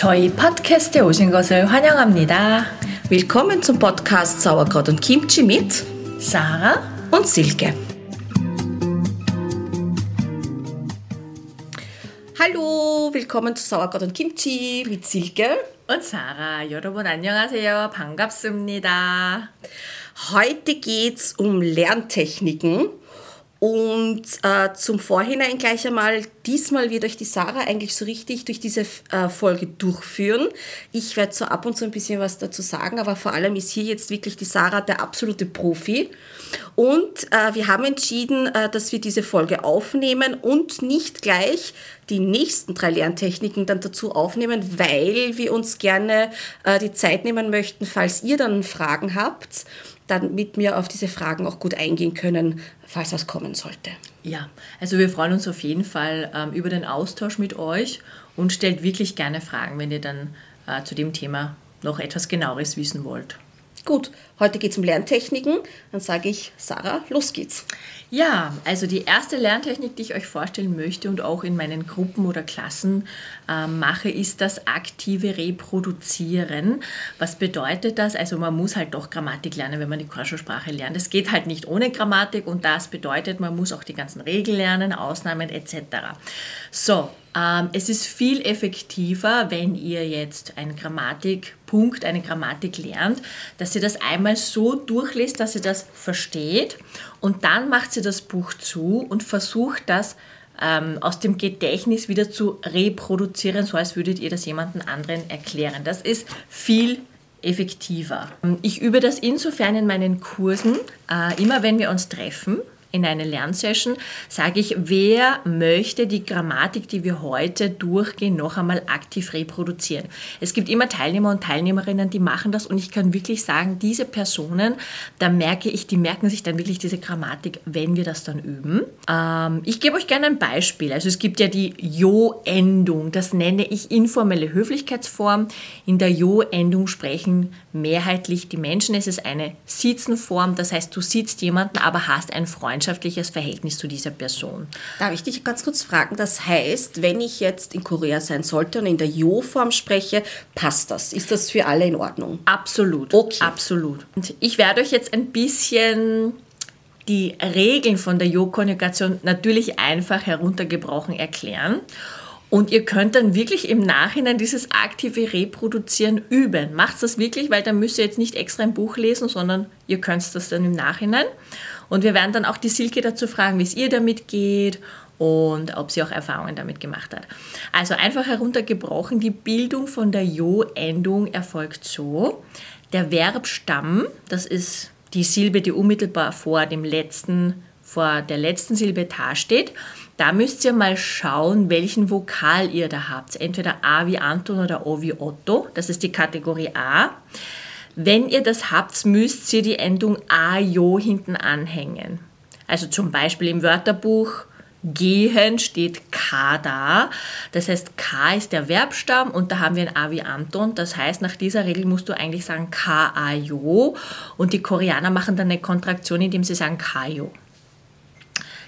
저희 팟캐스트에 오신 것을 환영합니다. Willkommen zum Podcast Sauerkraut und Kimchi mit Sarah und Silke. Hallo, willkommen zu Sauerkraut und Kimchi mit Silke und Sarah. 여러분 안녕하세요. 반갑습니다. Heute geht's um Lerntechniken und äh, zum Vorhinein gleich einmal, diesmal wird euch die Sarah eigentlich so richtig durch diese äh, Folge durchführen. Ich werde so ab und zu ein bisschen was dazu sagen, aber vor allem ist hier jetzt wirklich die Sarah der absolute Profi. Und äh, wir haben entschieden, äh, dass wir diese Folge aufnehmen und nicht gleich die nächsten drei Lerntechniken dann dazu aufnehmen, weil wir uns gerne äh, die Zeit nehmen möchten, falls ihr dann Fragen habt dann mit mir auf diese Fragen auch gut eingehen können, falls was kommen sollte. Ja, also wir freuen uns auf jeden Fall ähm, über den Austausch mit euch und stellt wirklich gerne Fragen, wenn ihr dann äh, zu dem Thema noch etwas genaueres wissen wollt. Gut, heute geht es um Lerntechniken. Dann sage ich, Sarah, los geht's. Ja, also die erste Lerntechnik, die ich euch vorstellen möchte und auch in meinen Gruppen oder Klassen äh, mache, ist das aktive Reproduzieren. Was bedeutet das? Also man muss halt doch Grammatik lernen, wenn man die Korscho-Sprache lernt. Es geht halt nicht ohne Grammatik und das bedeutet, man muss auch die ganzen Regeln lernen, Ausnahmen etc. So, es ist viel effektiver, wenn ihr jetzt einen Grammatikpunkt, eine Grammatik lernt, dass ihr das einmal so durchliest, dass ihr das versteht und dann macht ihr das Buch zu und versucht das ähm, aus dem Gedächtnis wieder zu reproduzieren, so als würdet ihr das jemandem anderen erklären. Das ist viel effektiver. Ich übe das insofern in meinen Kursen, äh, immer wenn wir uns treffen in eine Lernsession, sage ich, wer möchte die Grammatik, die wir heute durchgehen, noch einmal aktiv reproduzieren. Es gibt immer Teilnehmer und Teilnehmerinnen, die machen das und ich kann wirklich sagen, diese Personen, da merke ich, die merken sich dann wirklich diese Grammatik, wenn wir das dann üben. Ähm, ich gebe euch gerne ein Beispiel. Also es gibt ja die Jo-Endung, das nenne ich informelle Höflichkeitsform. In der Jo-Endung sprechen mehrheitlich die Menschen. Es ist eine Sitzenform, das heißt, du sitzt jemanden, aber hast ein Freund freundschaftliches Verhältnis zu dieser Person. Darf ich dich ganz kurz fragen? Das heißt, wenn ich jetzt in Korea sein sollte und in der Jo-Form spreche, passt das? Ist das für alle in Ordnung? Absolut. Okay. Absolut. Und ich werde euch jetzt ein bisschen die Regeln von der Jo-Konjugation natürlich einfach heruntergebrochen erklären. Und ihr könnt dann wirklich im Nachhinein dieses aktive Reproduzieren üben. Macht das wirklich, weil dann müsst ihr jetzt nicht extra ein Buch lesen, sondern ihr könnt das dann im Nachhinein. Und wir werden dann auch die Silke dazu fragen, wie es ihr damit geht und ob sie auch Erfahrungen damit gemacht hat. Also einfach heruntergebrochen, die Bildung von der Jo-Endung erfolgt so. Der Verbstamm, das ist die Silbe, die unmittelbar vor dem letzten, vor der letzten Silbe da steht. Da müsst ihr mal schauen, welchen Vokal ihr da habt. Entweder A wie Anton oder O wie Otto. Das ist die Kategorie A. Wenn ihr das habt, müsst ihr die Endung ajo hinten anhängen. Also zum Beispiel im Wörterbuch gehen steht K da. Das heißt, K ist der Verbstamm und da haben wir ein A wie Anton. Das heißt, nach dieser Regel musst du eigentlich sagen K-A-Jo und die Koreaner machen dann eine Kontraktion, indem sie sagen Kajo.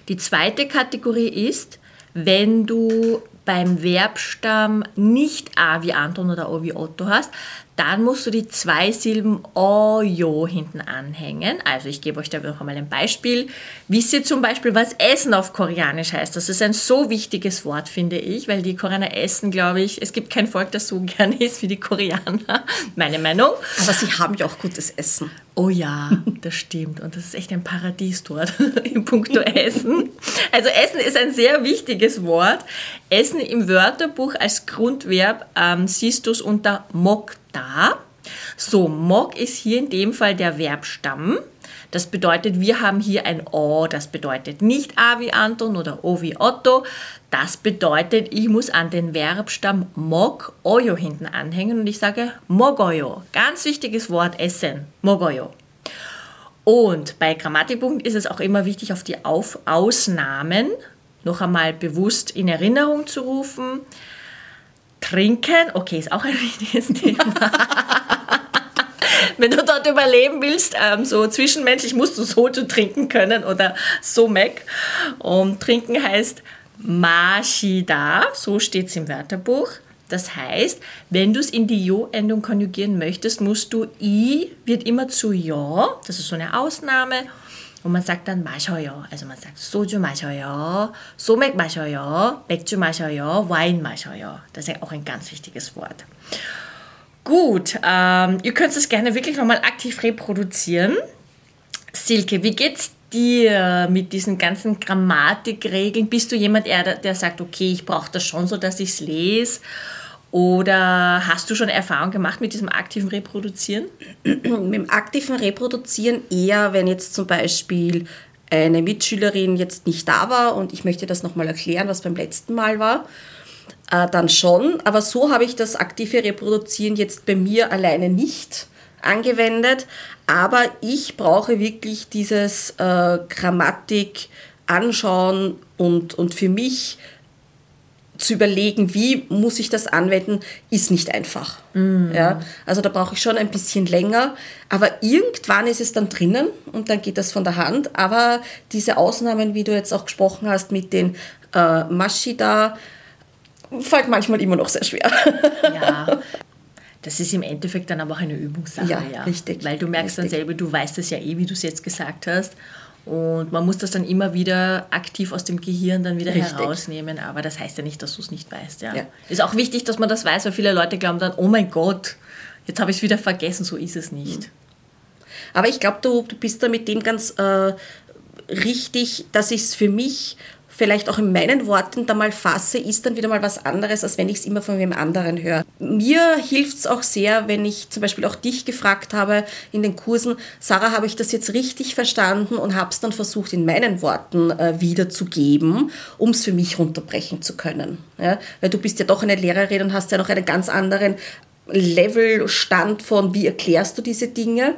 Die zweite Kategorie ist, wenn du beim Verbstamm nicht A wie Anton oder O wie Otto hast, dann musst du die zwei Silben Ojo hinten anhängen. Also ich gebe euch da noch einmal ein Beispiel. Wisst ihr zum Beispiel, was Essen auf Koreanisch heißt? Das ist ein so wichtiges Wort, finde ich, weil die Koreaner essen, glaube ich, es gibt kein Volk, das so gerne isst wie die Koreaner. Meine Meinung. Aber sie haben ja auch gutes Essen. Oh ja, das stimmt. Und das ist echt ein Paradies dort in puncto Essen. Also Essen ist ein sehr wichtiges Wort. Essen im Wörterbuch als Grundverb ähm, siehst du es unter mokta. So, mok ist hier in dem Fall der Verbstamm. Das bedeutet, wir haben hier ein O, das bedeutet nicht A wie Anton oder O wie Otto. Das bedeutet, ich muss an den Verbstamm mok oyo hinten anhängen und ich sage mogoyo. Ganz wichtiges Wort, essen, mogoyo. Und bei Grammatikpunkt ist es auch immer wichtig, auf die auf Ausnahmen noch einmal bewusst in Erinnerung zu rufen. Trinken, okay, ist auch ein wichtiges Thema. wenn du dort überleben willst, ähm, so zwischenmenschlich musst du so zu trinken können oder so Mac. Und trinken heißt Mashida, so steht es im Wörterbuch. Das heißt, wenn du es in die Jo-Endung konjugieren möchtest, musst du I wird immer zu Ja, das ist so eine Ausnahme Und man sagt dann 마셔요. Also man sagt 소주 마셔요, 소맥 마셔요, 맥주 마셔요, Wein 마셔요. Das ist auch ein ganz wichtiges Wort. Gut, ähm, ihr könnt es gerne wirklich nochmal aktiv reproduzieren. Silke, wie geht's dir mit diesen ganzen Grammatikregeln? Bist du jemand, der, der sagt, okay, ich brauche das schon so, dass ich es lese? Oder hast du schon Erfahrung gemacht mit diesem aktiven Reproduzieren? mit dem aktiven Reproduzieren eher, wenn jetzt zum Beispiel eine Mitschülerin jetzt nicht da war und ich möchte das nochmal erklären, was beim letzten Mal war, äh, dann schon. Aber so habe ich das aktive Reproduzieren jetzt bei mir alleine nicht angewendet. Aber ich brauche wirklich dieses äh, Grammatik anschauen und, und für mich zu überlegen, wie muss ich das anwenden, ist nicht einfach. Mm. Ja, also da brauche ich schon ein bisschen länger. Aber irgendwann ist es dann drinnen und dann geht das von der Hand. Aber diese Ausnahmen, wie du jetzt auch gesprochen hast mit den äh, Maschida, fällt manchmal immer noch sehr schwer. Ja. Das ist im Endeffekt dann aber auch eine Übungssache. Ja, ja. richtig. Weil du merkst richtig. dann selber, du weißt es ja eh, wie du es jetzt gesagt hast. Und man muss das dann immer wieder aktiv aus dem Gehirn dann wieder Richtig. herausnehmen. Aber das heißt ja nicht, dass du es nicht weißt. Ja. Ja. Ist auch wichtig, dass man das weiß, weil viele Leute glauben dann, oh mein Gott, jetzt habe ich es wieder vergessen. So ist es nicht. Aber ich glaube, du, du bist da mit dem ganz äh, richtig, dass ich es für mich vielleicht auch in meinen Worten da mal fasse, ist dann wieder mal was anderes, als wenn ich es immer von wem anderen höre. Mir hilft es auch sehr, wenn ich zum Beispiel auch dich gefragt habe in den Kursen, Sarah, habe ich das jetzt richtig verstanden und habe es dann versucht in meinen Worten äh, wiederzugeben, um es für mich runterbrechen zu können. Ja? Weil du bist ja doch eine Lehrerin und hast ja noch einen ganz anderen Levelstand von, wie erklärst du diese Dinge.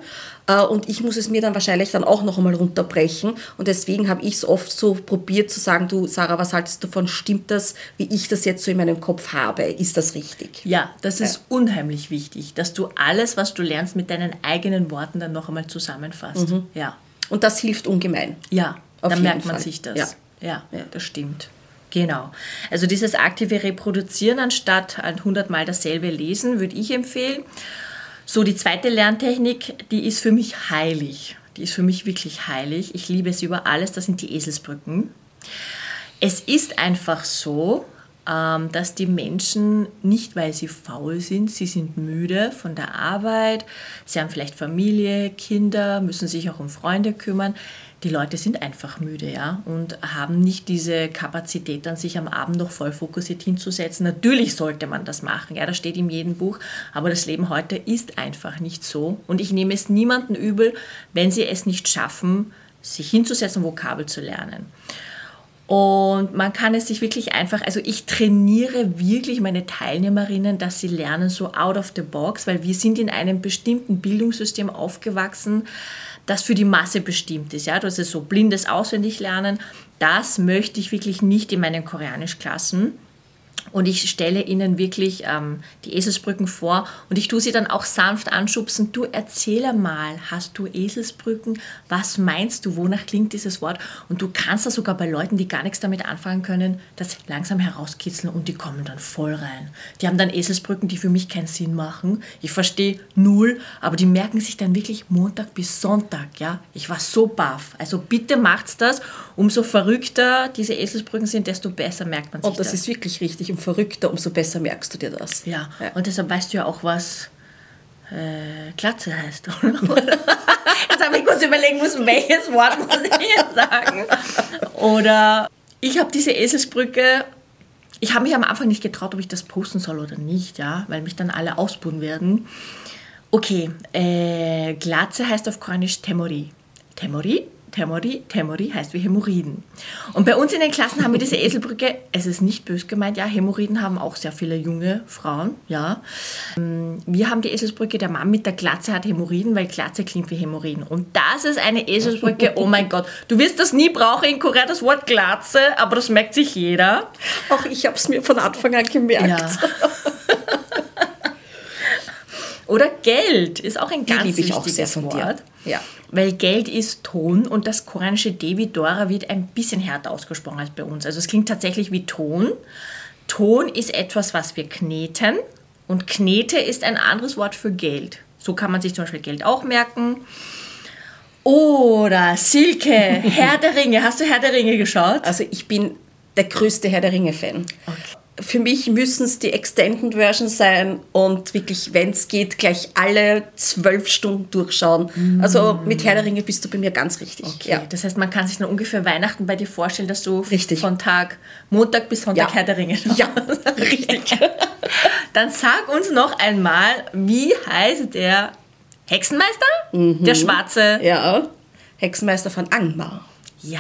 Äh, Und ich muss es mir dann wahrscheinlich dann auch noch einmal runterbrechen. Und deswegen habe ich es oft so probiert zu sagen, du Sarah, was haltest du davon? Stimmt das, wie ich das jetzt so in meinem Kopf habe? Ist das richtig? Ja, das ist unheimlich wichtig, dass du alles, was du lernst, mit deinen eigenen Worten dann noch einmal zusammenfasst. Ja. Und das hilft ungemein. Ja, Auf dann merkt man Fall. sich das. Ja. Ja, Ja. das stimmt. Genau. Also dieses aktive Reproduzieren anstatt ein 100 Mal dasselbe lesen, würde ich empfehlen. So, die zweite Lerntechnik, die ist für mich heilig. Die ist für mich wirklich heilig. Ich liebe es über alles. Das sind die Eselsbrücken. Es ist einfach so, ähm, dass die Menschen nicht, weil sie faul sind, sie sind müde von der Arbeit, sie haben vielleicht Familie, Kinder, müssen sich auch um Freunde kümmern. Die Leute sind einfach müde, ja, und haben nicht diese Kapazität, dann sich am Abend noch voll fokussiert hinzusetzen. Natürlich sollte man das machen, ja, das steht in jedem Buch, aber das Leben heute ist einfach nicht so. Und ich nehme es niemanden übel, wenn sie es nicht schaffen, sich hinzusetzen, Vokabel zu lernen. Und man kann es sich wirklich einfach, also ich trainiere wirklich meine Teilnehmerinnen, dass sie lernen so out of the box, weil wir sind in einem bestimmten Bildungssystem aufgewachsen, das für die Masse bestimmt ist. Ja, das ist so blindes Auswendiglernen. Das möchte ich wirklich nicht in meinen Koreanischklassen. Und ich stelle ihnen wirklich ähm, die Eselsbrücken vor und ich tue sie dann auch sanft anschubsen. Du erzähle mal, hast du Eselsbrücken? Was meinst du? Wonach klingt dieses Wort? Und du kannst das sogar bei Leuten, die gar nichts damit anfangen können, das langsam herauskitzeln und die kommen dann voll rein. Die haben dann Eselsbrücken, die für mich keinen Sinn machen. Ich verstehe null, aber die merken sich dann wirklich Montag bis Sonntag. Ja, ich war so baff. Also bitte macht's das. Umso verrückter diese Eselsbrücken sind, desto besser merkt man sich Und das ist wirklich richtig. Um verrückter, umso besser merkst du dir das. Ja, und deshalb weißt du ja auch, was äh, Glatze heißt. jetzt habe ich kurz überlegen müssen, welches Wort muss ich jetzt sagen. Oder ich habe diese Eselsbrücke, ich habe mich am Anfang nicht getraut, ob ich das posten soll oder nicht, ja, weil mich dann alle ausbuhen werden. Okay, äh, Glatze heißt auf Koreanisch Temori. Temori? Temori, Temori heißt wie Hämorrhoiden. Und bei uns in den Klassen haben wir diese Eselbrücke, es ist nicht bös gemeint, ja, Hämorrhoiden haben auch sehr viele junge Frauen, ja. Ähm, Wir haben die Eselsbrücke, der Mann mit der Glatze hat Hämorrhoiden, weil Glatze klingt wie Hämorrhoiden. Und das ist eine Eselsbrücke, oh mein Gott. Du wirst das nie brauchen in Korea, das Wort Glatze, aber das merkt sich jeder. Auch ich habe es mir von Anfang an gemerkt. Ja. Oder Geld ist auch ein Die ganz liebe ich auch sehr von dir. Wort. Ja. Weil Geld ist Ton und das koreanische Devi Dora wird ein bisschen härter ausgesprochen als bei uns. Also es klingt tatsächlich wie Ton. Ton ist etwas, was wir kneten und Knete ist ein anderes Wort für Geld. So kann man sich zum Beispiel Geld auch merken. Oder Silke, Herr der Ringe. Hast du Herr der Ringe geschaut? Also ich bin der größte Herr der Ringe-Fan. Okay. Für mich müssen es die Extended Version sein und wirklich, wenn es geht, gleich alle zwölf Stunden durchschauen. Also mit Herr der Ringe bist du bei mir ganz richtig. Okay, Ja. das heißt, man kann sich dann ungefähr Weihnachten bei dir vorstellen, dass du Richtig. von Tag Montag bis Sonntag Ja. Herr der Ringe schaust. Ja, richtig. Dann sag uns noch einmal, wie heißt der Hexenmeister? Der Schwarze? Ja, Hexenmeister von Angmar. Ja.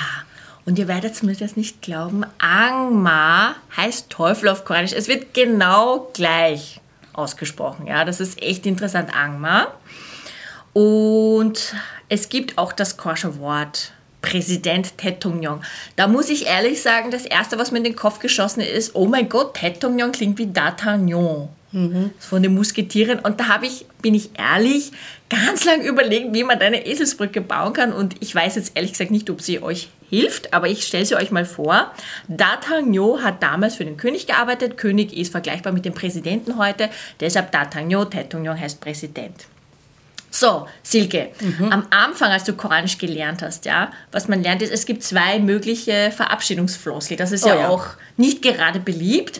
Und ihr werdet mir das nicht glauben, Angmar heißt Teufel auf Koreanisch. Es wird genau gleich ausgesprochen. Ja, das ist echt interessant, Angmar. Und es gibt auch das koreanische Wort Präsident Taetongyeong. Da muss ich ehrlich sagen, das erste, was mir in den Kopf geschossen ist, oh mein Gott, Taetongyeong klingt wie D'Artagnan von den Musketieren. Und da habe ich, bin ich ehrlich, ganz lang überlegt, wie man eine Eselsbrücke bauen kann. Und ich weiß jetzt ehrlich gesagt nicht, ob sie euch hilft, aber ich stelle sie euch mal vor. D'Artagnan hat damals für den König gearbeitet. König ist vergleichbar mit dem Präsidenten heute. Deshalb D'Artagnan, Taetongyeong heißt Präsident. So, Silke, am Anfang, als du Koranisch gelernt hast, ja, was man lernt, ist, es gibt zwei mögliche Verabschiedungsfloskel. Das ist Oh ja, ja. auch nicht gerade beliebt.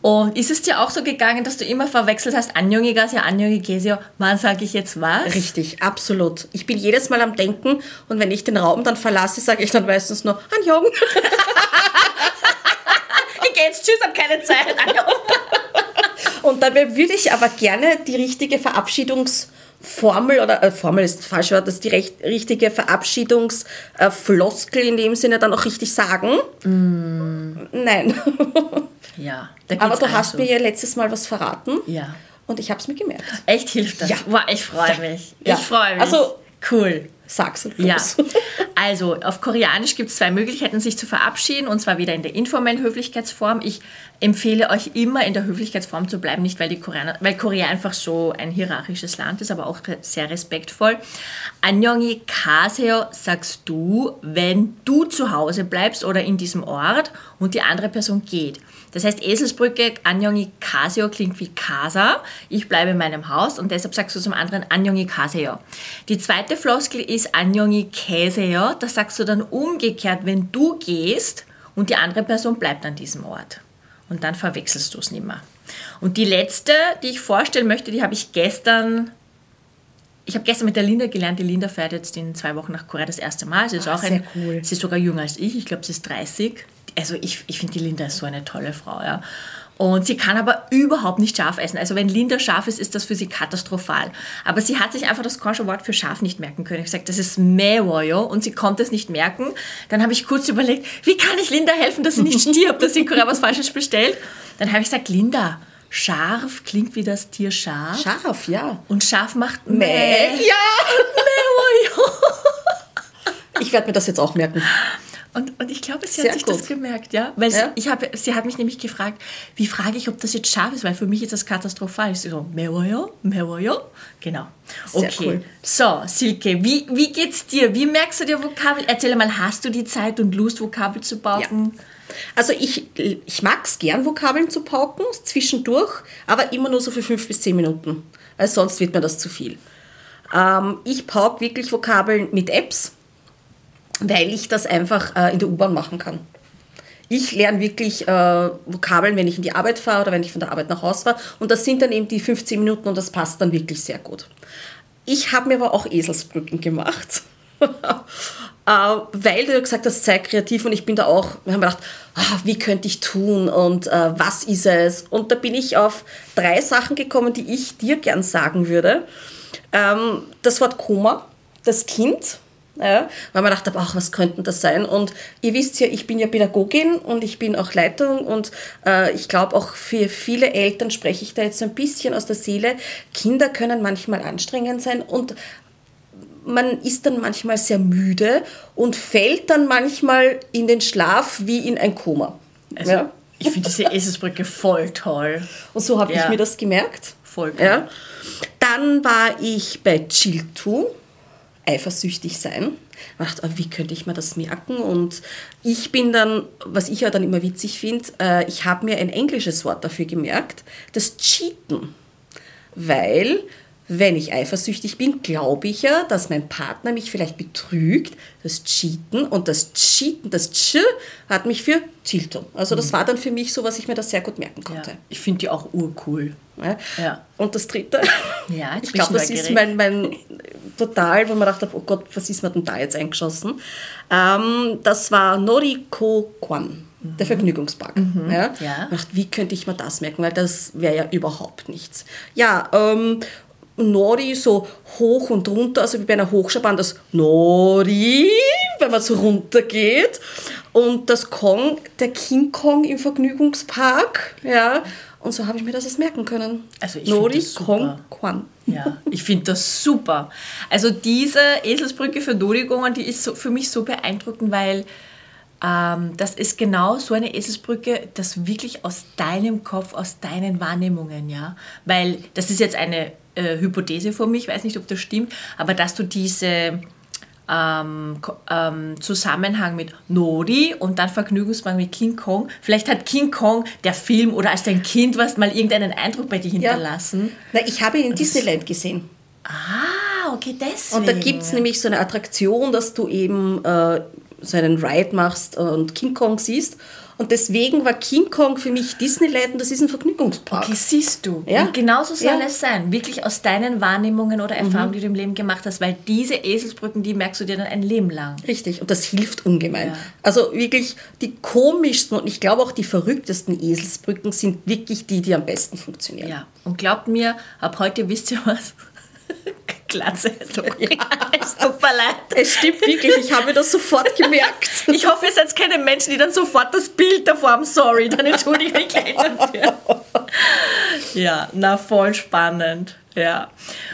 Und ist es dir auch so gegangen, dass du immer verwechselt hast, Anjongigas, ja, Anjongigesio, wann sage ich jetzt was? Richtig, absolut. Ich bin jedes Mal am Denken und wenn ich den Raum dann verlasse, sage ich dann meistens nur Anjong. Ich gehe jetzt, tschüss, hab keine Zeit. Und dabei würde ich aber gerne die richtige Verabschiedungsformel oder äh, Formel ist falsch, Wort, das ist die recht, richtige Verabschiedungsfloskel in dem Sinne dann auch richtig sagen. Nein. Ja, da aber du hast so. mir ja letztes Mal was verraten Ja. und ich habe es mir gemerkt. Echt hilft das? Ja. Wow, ich freue mich. Ja. Ich freue mich. Also- cool. Sag's und Ja, los. also auf Koreanisch gibt es zwei Möglichkeiten, sich zu verabschieden, und zwar wieder in der informellen Höflichkeitsform. Ich empfehle euch immer in der Höflichkeitsform zu bleiben, nicht weil, die Koreaner, weil Korea einfach so ein hierarchisches Land ist, aber auch sehr respektvoll. Annyeonghi kaseo sagst du, wenn du zu Hause bleibst oder in diesem Ort und die andere Person geht. Das heißt, Eselsbrücke, Annyeonghi kaseo klingt wie Casa. Ich bleibe in meinem Haus und deshalb sagst du zum anderen Annyeonghi kaseo. Die zweite Floskel ist Annyeonghi käseo. Das sagst du dann umgekehrt, wenn du gehst und die andere Person bleibt an diesem Ort. Und dann verwechselst du es nicht mehr. Und die letzte, die ich vorstellen möchte, die habe ich gestern ich habe gestern mit der Linda gelernt, die Linda fährt jetzt in zwei Wochen nach Korea das erste Mal. Sie ist Ah, auch sehr ein, cool. sie ist sogar jünger als ich, ich glaube, sie ist 30. Also ich, ich finde, die Linda ist so eine tolle Frau, ja. Und sie kann aber überhaupt nicht scharf essen. Also wenn Linda scharf ist, ist das für sie katastrophal. Aber sie hat sich einfach das koreanische Wort für scharf nicht merken können. Ich gesagt, das ist mewoyo und sie konnte es nicht merken. Dann habe ich kurz überlegt, wie kann ich Linda helfen, dass sie nicht stirbt, dass sie in Korea was Falsches bestellt. Dann habe ich gesagt, Linda, scharf klingt wie das Tier Schaf. Scharf, ja. Und scharf macht Mäh. Mäh. Ja. Mewoyo. Ich werde mir das jetzt auch merken. Und, und ich glaube, sie Sehr hat sich gut. das gemerkt, ja. Weil Ja. Sie, ich hab, sie hat mich nämlich gefragt, wie frage ich, ob das jetzt scharf ist, weil für mich ist das katastrophal. Ich so, mewoyo, mewoyo. Genau. Sehr okay. cool. So, Silke, wie, wie geht's dir? Wie merkst du dir Vokabel? Erzähl mal, hast du die Zeit und Lust, Vokabel zu bauen? Also ich, ich mag es gern, Vokabeln zu pauken, zwischendurch, aber immer nur so für fünf bis zehn Minuten. Weil sonst wird mir das zu viel. Ähm, ich pauke wirklich Vokabeln mit Apps, weil ich das einfach äh, in der U-Bahn machen kann. Ich lerne wirklich äh, Vokabeln, wenn ich in die Arbeit fahre oder wenn ich von der Arbeit nach Hause fahre. Und das sind dann eben die 15 Minuten und das passt dann wirklich sehr gut. Ich habe mir aber auch Eselsbrücken gemacht. äh, weil du gesagt hast, sei kreativ und ich bin da auch, wir haben gedacht, ah, wie könnte ich tun und äh, was ist es? Und da bin ich auf drei Sachen gekommen, die ich dir gern sagen würde. Ähm, das Wort Koma, das Kind, ja, weil man dachte, ach, was könnte das sein? Und ihr wisst ja, ich bin ja Pädagogin und ich bin auch Leitung und äh, ich glaube auch für viele Eltern spreche ich da jetzt so ein bisschen aus der Seele. Kinder können manchmal anstrengend sein und man ist dann manchmal sehr müde und fällt dann manchmal in den Schlaf wie in ein Koma. Also, ja? Ich finde diese Eselsbrücke voll toll. Und so habe Ja. ich mir das gemerkt. Voll toll. Ja. Dann war ich bei Chiltu. Eifersüchtig sein. Ich dachte, wie könnte ich mir das merken? Und ich bin dann, was ich ja dann immer witzig finde, äh, ich habe mir ein englisches Wort dafür gemerkt, das Cheaten. Weil wenn ich eifersüchtig bin, glaube ich ja, dass mein Partner mich vielleicht betrügt, das Cheaten und das Cheaten, das Ch hat mich für Chilton. Also das mhm. war dann für mich so, was ich mir da sehr gut merken konnte. Ja, ich finde die auch urcool. Ja. ja. Und das dritte, ja, ich glaube, das ist mein, mein total, wo man dachte, oh Gott, was ist mir denn da jetzt eingeschossen? Ähm, das war Noriko Kwan. Der mhm. Vergnügungspark. Mhm. Ja? ja. wie könnte ich mir das merken? Weil das wäre ja überhaupt nichts. Ja, ähm, Nori so hoch und runter, also wie bei einer Hochschaubahn, das Nori, wenn man so runter geht. Und das Kong, der King Kong im Vergnügungspark, ja. Und so habe ich mir das jetzt merken können. Also ich Nori, das Kong, Quan. Ja, ich finde das super. Also diese Eselsbrücke für Norigongan, die ist so, für mich so beeindruckend, weil ähm, das ist genau so eine Eselsbrücke, das wirklich aus deinem Kopf, aus deinen Wahrnehmungen, ja. Weil das ist jetzt eine äh, Hypothese von mir, ich weiß nicht, ob das stimmt, aber dass du diese ähm, ähm, Zusammenhang mit Nori und dann Vergnügungspark mit King Kong. Vielleicht hat King Kong, der Film oder als dein Kind was mal irgendeinen Eindruck bei dir hinterlassen. Ja. Na, ich habe ihn in Disneyland gesehen. Ah, okay, deswegen. Und da gibt es nämlich so eine Attraktion, dass du eben äh, so einen Ride machst und King Kong siehst. Und deswegen war King Kong für mich Disneyland und das ist ein Vergnügungspark. Okay, siehst du. Ja? Und genauso soll ja. es sein. Wirklich aus deinen Wahrnehmungen oder Erfahrungen, mhm. die du im Leben gemacht hast, weil diese Eselsbrücken, die merkst du dir dann ein Leben lang. Richtig, und das hilft ungemein. Ja. Also wirklich die komischsten und ich glaube auch die verrücktesten Eselsbrücken sind wirklich die, die am besten funktionieren. Ja, und glaubt mir, ab heute wisst ihr was. Glatze. So. Ja. Es tut mir leid. Es stimmt wirklich, ich habe das sofort gemerkt. Ich hoffe, ihr seid keine Menschen, die dann sofort das Bild davor haben. Sorry, dann entschuldige ich mich dafür. Ja, na voll spannend. Ja.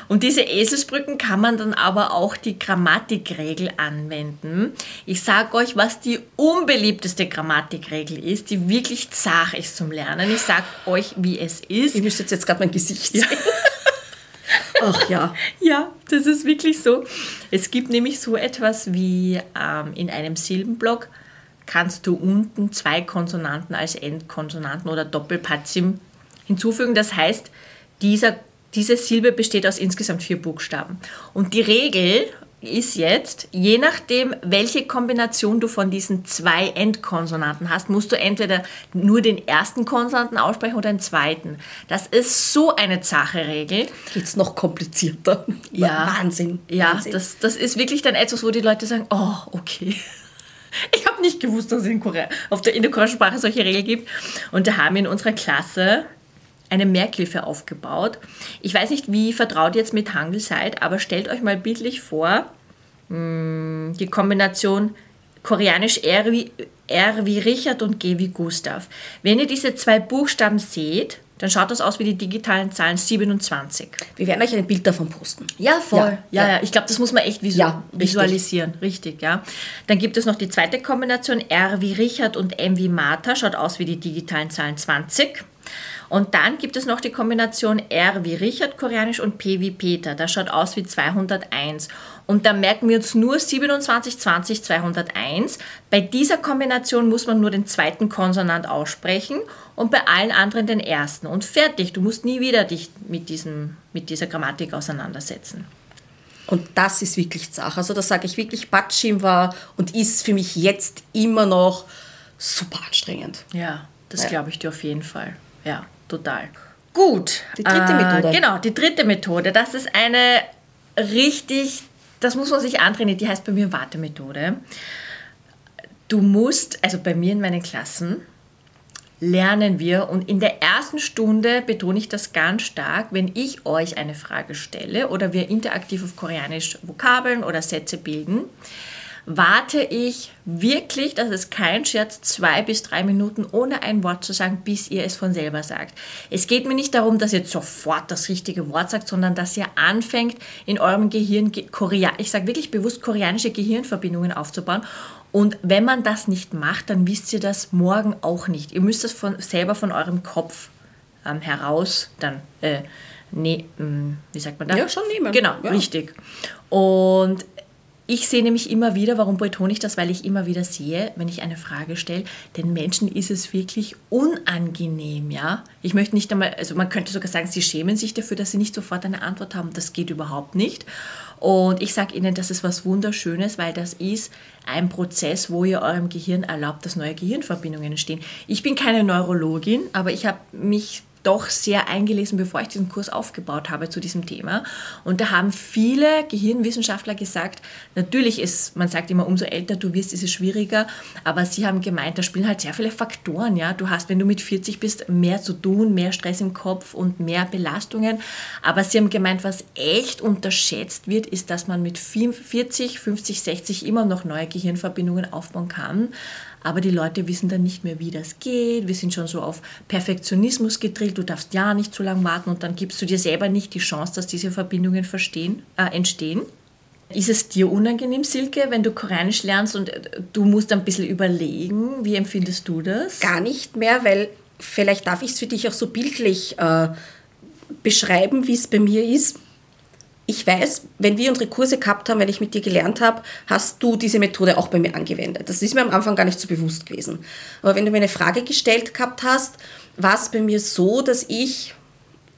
Und diese Eselsbrücken kann man dann aber auch die Grammatikregel anwenden. Ich sage euch, was die unbeliebteste Grammatikregel ist, die wirklich zart ist zum Lernen. Ich sage euch, wie es ist. Ich müsste jetzt gerade mein Gesicht sehen. Ja. Ach ja. Ja, das ist wirklich so. Es gibt nämlich so etwas wie ähm, in einem Silbenblock kannst du unten zwei Konsonanten als Endkonsonanten oder Doppelpazim hinzufügen. Das heißt, dieser, diese Silbe besteht aus insgesamt vier Buchstaben. Und die Regel ist jetzt, je nachdem, welche Kombination du von diesen zwei Endkonsonanten hast, musst du entweder nur den ersten Konsonanten aussprechen oder den zweiten. Das ist so eine zache Regel. Geht es noch komplizierter? Ja. Wahnsinn. Ja, Wahnsinn. Das, das ist wirklich dann etwas, wo die Leute sagen, oh, okay. Ich habe nicht gewusst, dass es in, Korea, auf der indokoreanischen Sprache solche Regeln gibt. Und da haben wir in unserer Klasse eine Merkhilfe aufgebaut. Ich weiß nicht, wie vertraut ihr jetzt mit Hangul seid, aber stellt euch mal bildlich vor, mm, die Kombination koreanisch R wie, R wie Richard und G wie Gustav. Wenn ihr diese zwei Buchstaben seht, dann schaut das aus wie die digitalen Zahlen 27. Wir werden euch ein Bild davon posten. Ja, voll. Ja, ja, ja. Ich glaube, das muss man echt visu ja, visualisieren. Richtig, ja. Dann gibt es noch die zweite Kombination, R wie Richard und M wie Martha, schaut aus wie die digitalen Zahlen 20. Und dann gibt es noch die Kombination R wie Richard Koreanisch und P wie Peter. Das schaut aus wie 201. Und da merken wir uns nur 27, 20, 201. Bei dieser Kombination muss man nur den zweiten Konsonant aussprechen und bei allen anderen den ersten. Und fertig. Du musst nie wieder dich mit, diesem, mit dieser Grammatik auseinandersetzen. Und das ist wirklich Sache. Also da sage ich wirklich, Batschim war und ist für mich jetzt immer noch super anstrengend. Ja, das ja. glaube ich dir auf jeden Fall. Ja total. Gut. Die dritte äh, Methode. Genau, die dritte Methode. Das ist eine richtig, das muss man sich antrainieren, die heißt bei mir Wartemethode. Du musst, also bei mir in meinen Klassen, lernen wir und in der ersten Stunde betone ich das ganz stark, wenn ich euch eine Frage stelle oder wir interaktiv auf Koreanisch Vokabeln oder Sätze bilden, warte ich wirklich, das ist kein Scherz, zwei bis drei Minuten ohne ein Wort zu sagen, bis ihr es von selber sagt. Es geht mir nicht darum, dass ihr sofort das richtige Wort sagt, sondern dass ihr anfängt, in eurem Gehirn, Korea ich sage wirklich bewusst, koreanische Gehirnverbindungen aufzubauen. Und wenn man das nicht macht, dann wisst ihr das morgen auch nicht. Ihr müsst das von, selber von eurem Kopf ähm, heraus dann, äh, nee, mh, hm, wie sagt man das? Ja, schon nehmen. Genau, ja. richtig. Und ich sehe nämlich immer wieder, warum betone ich das? Weil ich immer wieder sehe, wenn ich eine Frage stelle, den Menschen ist es wirklich unangenehm, ja. Ich möchte nicht einmal, also man könnte sogar sagen, sie schämen sich dafür, dass sie nicht sofort eine Antwort haben. Das geht überhaupt nicht. Und ich sage Ihnen, das ist was Wunderschönes, weil das ist ein Prozess, wo ihr eurem Gehirn erlaubt, dass neue Gehirnverbindungen entstehen. Ich bin keine Neurologin, aber ich habe mich doch sehr eingelesen, bevor ich diesen Kurs aufgebaut habe zu diesem Thema. Und da haben viele Gehirnwissenschaftler gesagt, natürlich ist, man sagt immer, umso älter du wirst, ist es schwieriger, aber sie haben gemeint, da spielen halt sehr viele Faktoren. Ja? Du hast, wenn du mit 40 bist, mehr zu tun, mehr Stress im Kopf und mehr Belastungen. Aber sie haben gemeint, was echt unterschätzt wird, ist, dass man mit 40, 50, 60 immer noch neue Gehirnverbindungen aufbauen kann aber die Leute wissen dann nicht mehr, wie das geht. Wir sind schon so auf Perfektionismus gedrillt, du darfst ja nicht zu lange warten und dann gibst du dir selber nicht die Chance, dass diese Verbindungen verstehen, äh, entstehen. Ist es dir unangenehm, Silke, wenn du Koreanisch lernst und äh, du musst ein bisschen überlegen? Wie empfindest du das? Gar nicht mehr, weil vielleicht darf ich es für dich auch so bildlich äh, beschreiben, wie es bei mir ist ich weiß, wenn wir unsere Kurse gehabt haben, wenn ich mit dir gelernt habe, hast du diese Methode auch bei mir angewendet. Das ist mir am Anfang gar nicht so bewusst gewesen. Aber wenn du mir eine Frage gestellt gehabt hast, war es bei mir so, dass ich,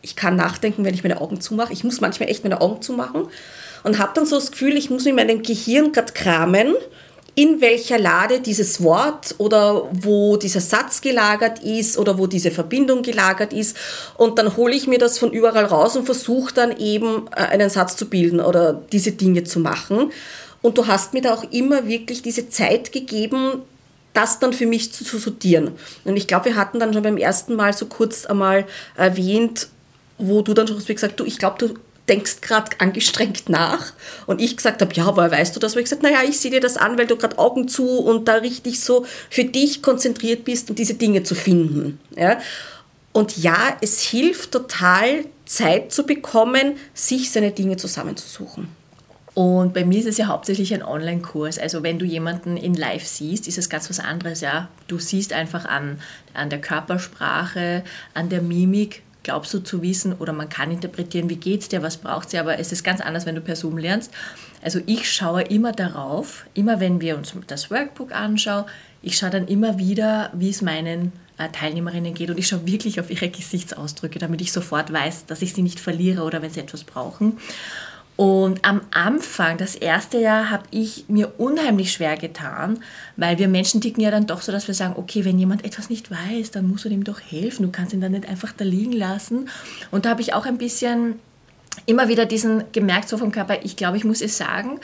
ich kann nachdenken, wenn ich meine Augen zumache. Ich muss manchmal echt meine Augen zumachen und habe dann so das Gefühl, ich muss in meinem Gehirn gerade kramen in welcher Lade dieses Wort oder wo dieser Satz gelagert ist oder wo diese Verbindung gelagert ist. Und dann hole ich mir das von überall raus und versuche dann eben äh, einen Satz zu bilden oder diese Dinge zu machen. Und du hast mir da auch immer wirklich diese Zeit gegeben, das dann für mich zu, sortieren. Und ich glaube, wir hatten dann schon beim ersten Mal so kurz einmal erwähnt, wo du dann schon gesagt du, ich glaube, du denkst gerade angestrengt nach. Und ich gesagt habe, ja, woher weißt du das? Und ich gesagt, naja, ich sehe dir das an, weil du gerade Augen zu und da richtig so für dich konzentriert bist, um diese Dinge zu finden. Ja? Und ja, es hilft total, Zeit zu bekommen, sich seine Dinge zusammenzusuchen. Und bei mir ist es ja hauptsächlich ein Online-Kurs. Also wenn du jemanden in Live siehst, ist es ganz was anderes. Ja, du siehst einfach an, an der Körpersprache, an der Mimik, glaubst du zu wissen oder man kann interpretieren, wie geht es dir, was braucht sie, aber es ist ganz anders, wenn du per Zoom lernst. Also ich schaue immer darauf, immer wenn wir uns das Workbook anschauen, ich schaue dann immer wieder, wie es meinen äh, Teilnehmerinnen geht und ich schaue wirklich auf ihre Gesichtsausdrücke, damit ich sofort weiß, dass ich sie nicht verliere oder wenn sie etwas brauchen. Und am Anfang, das erste Jahr, habe ich mir unheimlich schwer getan, weil wir Menschen ticken ja dann doch so, dass wir sagen, okay, wenn jemand etwas nicht weiß, dann musst du dem doch helfen. Du kannst ihn dann nicht einfach da liegen lassen. Und da habe ich auch ein bisschen immer wieder diesen gemerkt so vom Körper, ich glaube, ich muss es sagen,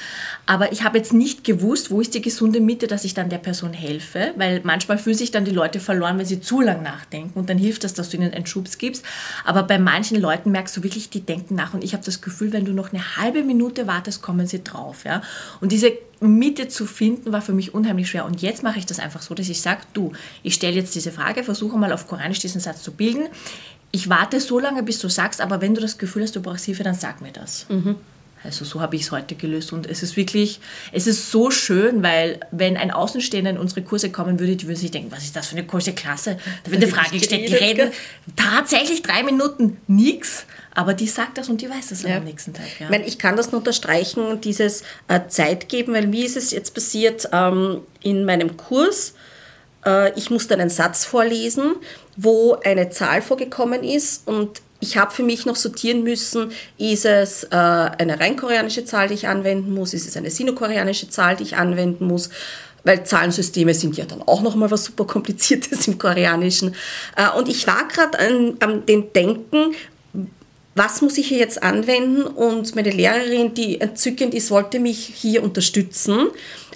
aber ich habe jetzt nicht gewusst, wo ist die gesunde Mitte, dass ich dann der Person helfe, weil manchmal fühlen sich dann die Leute verloren, wenn sie zu lang nachdenken und dann hilft das, dass du ihnen einen Schubs gibst, aber bei manchen Leuten merkst du wirklich, die denken nach und ich habe das Gefühl, wenn du noch eine halbe Minute wartest, kommen sie drauf, ja, und diese Mitte zu finden, war für mich unheimlich schwer. Und jetzt mache ich das einfach so, dass ich sage, du, ich stelle jetzt diese Frage, versuche mal auf Koranisch diesen Satz zu bilden ich warte so lange, bis du sagst, aber wenn du das Gefühl hast, du brauchst Hilfe, dann sag mir das. Mhm. Also so habe ich es heute gelöst und es ist wirklich, es ist so schön, weil wenn ein Außenstehender in unsere Kurse kommen würde, die würde sich denken, was ist das für eine große Klasse? Da wird eine Frage gestellt, die reden tatsächlich drei Minuten nichts, aber die sagt das und die weiß das ja. am nächsten Tag. Ja. Ich, meine, ich kann das nur unterstreichen, dieses äh, Zeit geben, weil wie ist es jetzt passiert ähm, in meinem Kurs? Äh, ich musste einen Satz vorlesen, wo eine Zahl vorgekommen ist und ich habe für mich noch sortieren müssen, ist es äh, eine rein koreanische Zahl, die ich anwenden muss, ist es eine sinokoreanische Zahl, die ich anwenden muss, weil Zahlensysteme sind ja dann auch nochmal was super kompliziertes im Koreanischen. Äh, und ich war gerade an, an dem Denken, was muss ich hier jetzt anwenden? Und meine Lehrerin, die entzückend ist, wollte mich hier unterstützen,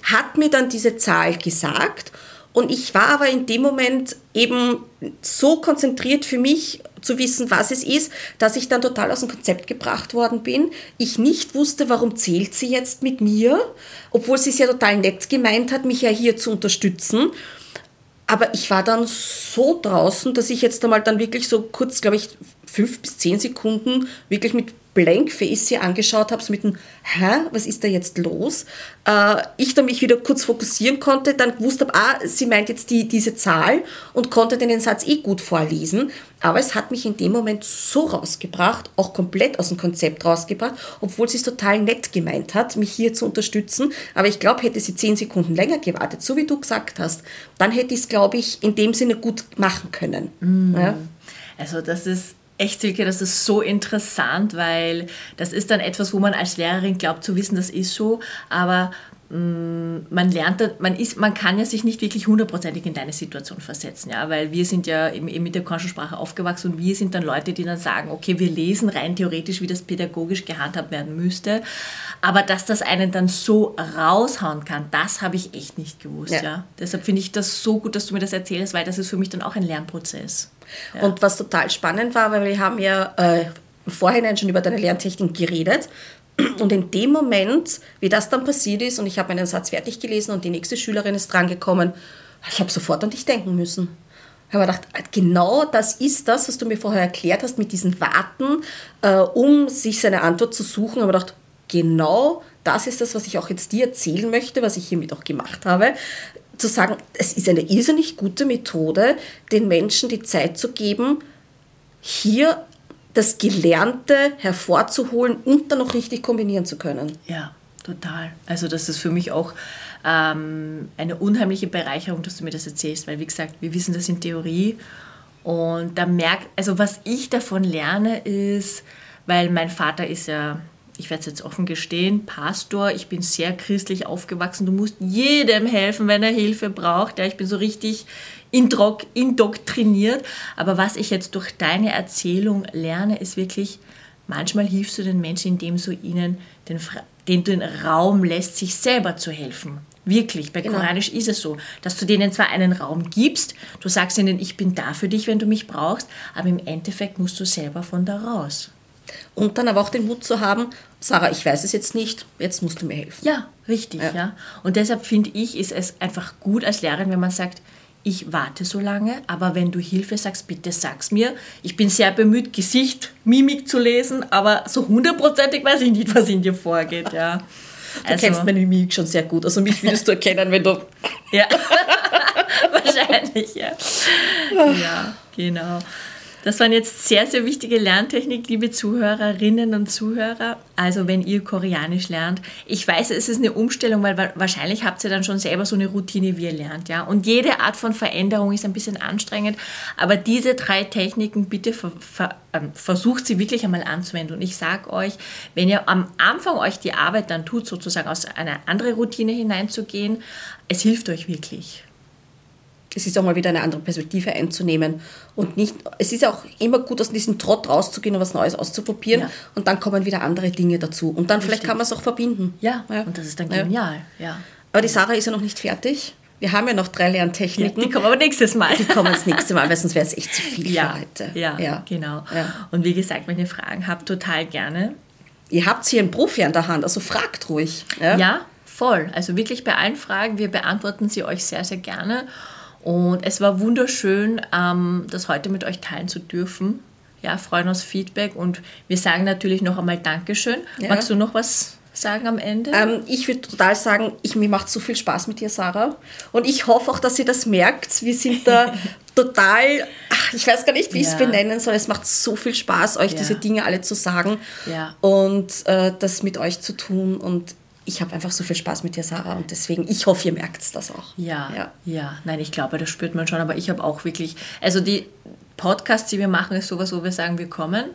hat mir dann diese Zahl gesagt und ich war aber in dem Moment eben so konzentriert für mich zu wissen, was es ist, dass ich dann total aus dem Konzept gebracht worden bin. Ich nicht wusste, warum zählt sie jetzt mit mir, obwohl sie es ja total nett gemeint hat, mich ja hier zu unterstützen. Aber ich war dann so draußen, dass ich jetzt einmal dann wirklich so kurz, glaube ich, fünf bis zehn Sekunden wirklich mit Blankface sie angeschaut habe, so mit dem, hä, was ist da jetzt los? Äh, ich dann mich wieder kurz fokussieren konnte, dann gewusst habe, ah, sie meint jetzt die, diese Zahl und konnte den Satz eh gut vorlesen. Aber es hat mich in dem Moment so rausgebracht, auch komplett aus dem Konzept rausgebracht, obwohl sie es total nett gemeint hat, mich hier zu unterstützen. Aber ich glaube, hätte sie zehn Sekunden länger gewartet, so wie du gesagt hast, dann hätte ich es, glaube ich, in dem Sinne gut machen können. Mm. Ja? Also das ist echt, Silke, das ist so interessant, weil das ist dann etwas, wo man als Lehrerin glaubt zu wissen, das ist so, aber man lernt, man, ist, man kann ja sich nicht wirklich hundertprozentig in deine Situation versetzen, ja, weil wir sind ja eben, eben mit der Konschensprache aufgewachsen und wir sind dann Leute, die dann sagen, okay, wir lesen rein theoretisch, wie das pädagogisch gehandhabt werden müsste, aber dass das einen dann so raushauen kann, das habe ich echt nicht gewusst, ja. ja. Deshalb finde ich das so gut, dass du mir das erzählst, weil das ist für mich dann auch ein Lernprozess. Ja. Und was total spannend war, weil wir haben ja äh, im Vorhinein schon über deine Lerntechnik geredet. Und in dem Moment, wie das dann passiert ist, und ich habe meinen Satz fertig gelesen und die nächste Schülerin ist drangekommen, ich habe sofort an dich denken müssen. Ich habe gedacht, genau das ist das, was du mir vorher erklärt hast, mit diesen Warten, äh, um sich seine Antwort zu suchen. Ich habe gedacht, genau das ist das, was ich auch jetzt dir erzählen möchte, was ich hiermit auch gemacht habe zu sagen, es ist eine irrsinnig gute Methode, den Menschen die Zeit zu geben, hier das Gelernte hervorzuholen und dann noch richtig kombinieren zu können. Ja, total. Also das ist für mich auch ähm, eine unheimliche Bereicherung, dass du mir das erzählst, weil wie gesagt, wir wissen das in Theorie und da merkt, also was ich davon lerne ist, weil mein Vater ist ja ich werde es jetzt offen gestehen, Pastor, ich bin sehr christlich aufgewachsen, du musst jedem helfen, wenn er Hilfe braucht. Ja, ich bin so richtig indoktriniert. Aber was ich jetzt durch deine Erzählung lerne, ist wirklich, manchmal hilfst du den Menschen, indem du ihnen den, den, den Raum lässt, sich selber zu helfen. Wirklich, bei genau. Koranisch ist es so, dass du denen zwar einen Raum gibst, du sagst ihnen, ich bin da für dich, wenn du mich brauchst, aber im Endeffekt musst du selber von da raus. Und dann aber auch den Mut zu haben, Sarah, ich weiß es jetzt nicht, jetzt musst du mir helfen. Ja, richtig, ja. ja. Und deshalb finde ich, ist es einfach gut als Lehrerin, wenn man sagt, ich warte so lange, aber wenn du Hilfe sagst, bitte sag's mir. Ich bin sehr bemüht, Gesicht, Mimik zu lesen, aber so hundertprozentig weiß ich nicht, was in dir vorgeht, ja. Du also, kennst meine Mimik schon sehr gut, also mich würdest du erkennen, wenn du... ja, wahrscheinlich, ja. Ja, genau. Das waren jetzt sehr, sehr wichtige Lerntechnik, liebe Zuhörerinnen und Zuhörer. Also wenn ihr Koreanisch lernt, ich weiß, es ist eine Umstellung, weil wahrscheinlich habt ihr dann schon selber so eine Routine, wie ihr lernt. Ja? Und jede Art von Veränderung ist ein bisschen anstrengend, aber diese drei Techniken, bitte ver, ver, äh, versucht sie wirklich einmal anzuwenden. Und ich sage euch, wenn ihr am Anfang euch die Arbeit dann tut, sozusagen aus einer anderen Routine hineinzugehen, es hilft euch wirklich es ist auch mal wieder eine andere Perspektive einzunehmen und nicht, es ist auch immer gut, aus diesem Trott rauszugehen und was Neues auszuprobieren ja. und dann kommen wieder andere Dinge dazu und dann Richtig. vielleicht kann man es auch verbinden. Ja. ja, und das ist dann genial. Ja. Aber die Sarah ist ja noch nicht fertig. Wir haben ja noch drei Lerntechniken. die kommen aber nächstes Mal. Die kommen das nächste Mal, weil sonst wäre es echt zu viel ja, für heute. Ja, ja. genau. Und wie gesagt, wenn ihr Fragen habt, total gerne. Ihr habt hier einen Profi an der Hand, also fragt ruhig. Ja, voll. Also wirklich bei allen Fragen, wir beantworten sie euch sehr, sehr gerne. Und es war wunderschön, ähm, das heute mit euch teilen zu dürfen. Ja, freuen uns Feedback und wir sagen natürlich noch einmal Dankeschön. Ja. Magst du noch was sagen am Ende? Ähm, ich würde total sagen, ich, mir macht so viel Spaß mit dir, Sarah. Und ich hoffe auch, dass ihr das merkt. Wir sind da total, ach, ich weiß gar nicht, wie ja. ich es benennen soll. Es macht so viel Spaß, euch ja. diese Dinge alle zu sagen und äh, das mit euch zu tun. Und ich habe einfach so viel Spaß mit dir, Sarah, und deswegen, ich hoffe, ihr merkt es das auch. Ja, ja, ja. Nein, ich glaube, das spürt man schon, aber ich habe auch wirklich, also die Podcasts, die wir machen, ist sowas, wo wir sagen, wir kommen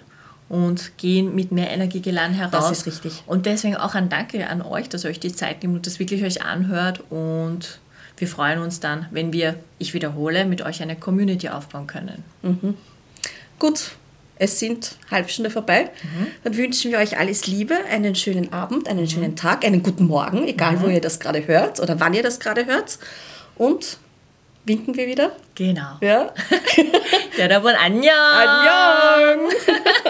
und gehen mit mehr Energie geladen heraus. Das ist richtig. Und deswegen auch ein Danke an euch, dass ihr euch die Zeit nimmt und das wirklich euch anhört und wir freuen uns dann, wenn wir, ich wiederhole, mit euch eine Community aufbauen können. Mhm. Gut, es sind halbe Stunde vorbei. Mhm. Dann wünschen wir euch alles Liebe, einen schönen Abend, einen mhm. schönen Tag, einen guten Morgen, egal mhm. wo ihr das gerade hört oder wann ihr das gerade hört. Und winken wir wieder. Genau. Ja. Ja, davon Annyeong. Annyeong.